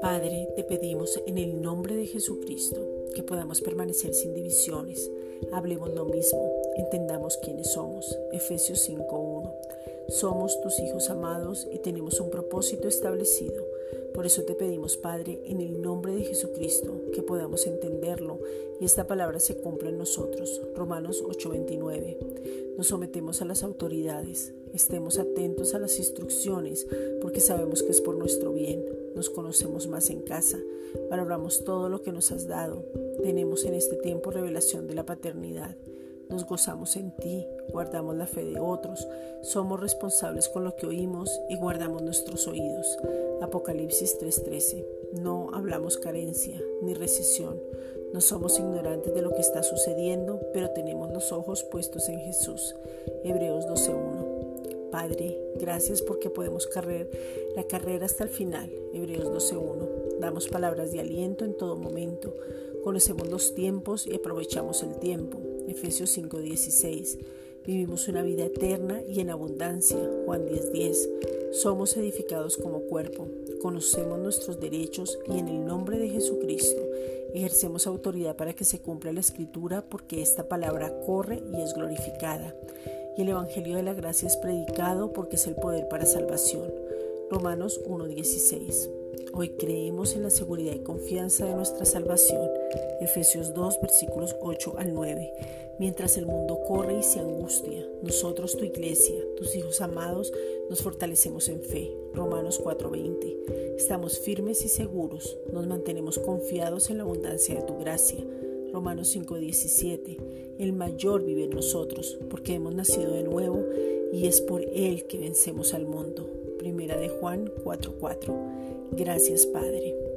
Padre, te pedimos en el nombre de Jesucristo que podamos permanecer sin divisiones, hablemos lo mismo, entendamos quiénes somos. Efesios 5.1. Somos tus hijos amados y tenemos un propósito establecido. Por eso te pedimos, Padre, en el nombre de Jesucristo, que podamos entenderlo y esta palabra se cumpla en nosotros. Romanos 8:29. Nos sometemos a las autoridades, estemos atentos a las instrucciones, porque sabemos que es por nuestro bien. Nos conocemos más en casa, valoramos todo lo que nos has dado. Tenemos en este tiempo revelación de la paternidad. Nos gozamos en ti, guardamos la fe de otros, somos responsables con lo que oímos y guardamos nuestros oídos. Apocalipsis 3:13. No hablamos carencia ni recesión. No somos ignorantes de lo que está sucediendo, pero tenemos los ojos puestos en Jesús. Hebreos 12:1. Padre, gracias porque podemos correr la carrera hasta el final. Hebreos 12:1. Damos palabras de aliento en todo momento. Conocemos los tiempos y aprovechamos el tiempo. Efesios 5:16. Vivimos una vida eterna y en abundancia. Juan 10:10. Somos edificados como cuerpo. Conocemos nuestros derechos y en el nombre de Jesucristo ejercemos autoridad para que se cumpla la escritura porque esta palabra corre y es glorificada. Y el Evangelio de la Gracia es predicado porque es el poder para salvación. Romanos 1:16. Hoy creemos en la seguridad y confianza de nuestra salvación. Efesios 2, versículos 8 al 9. Mientras el mundo corre y se angustia, nosotros, tu iglesia, tus hijos amados, nos fortalecemos en fe. Romanos 4:20. Estamos firmes y seguros, nos mantenemos confiados en la abundancia de tu gracia. Romanos 5:17. El mayor vive en nosotros, porque hemos nacido de nuevo y es por él que vencemos al mundo. Primera de Juan 4:4. Gracias Padre.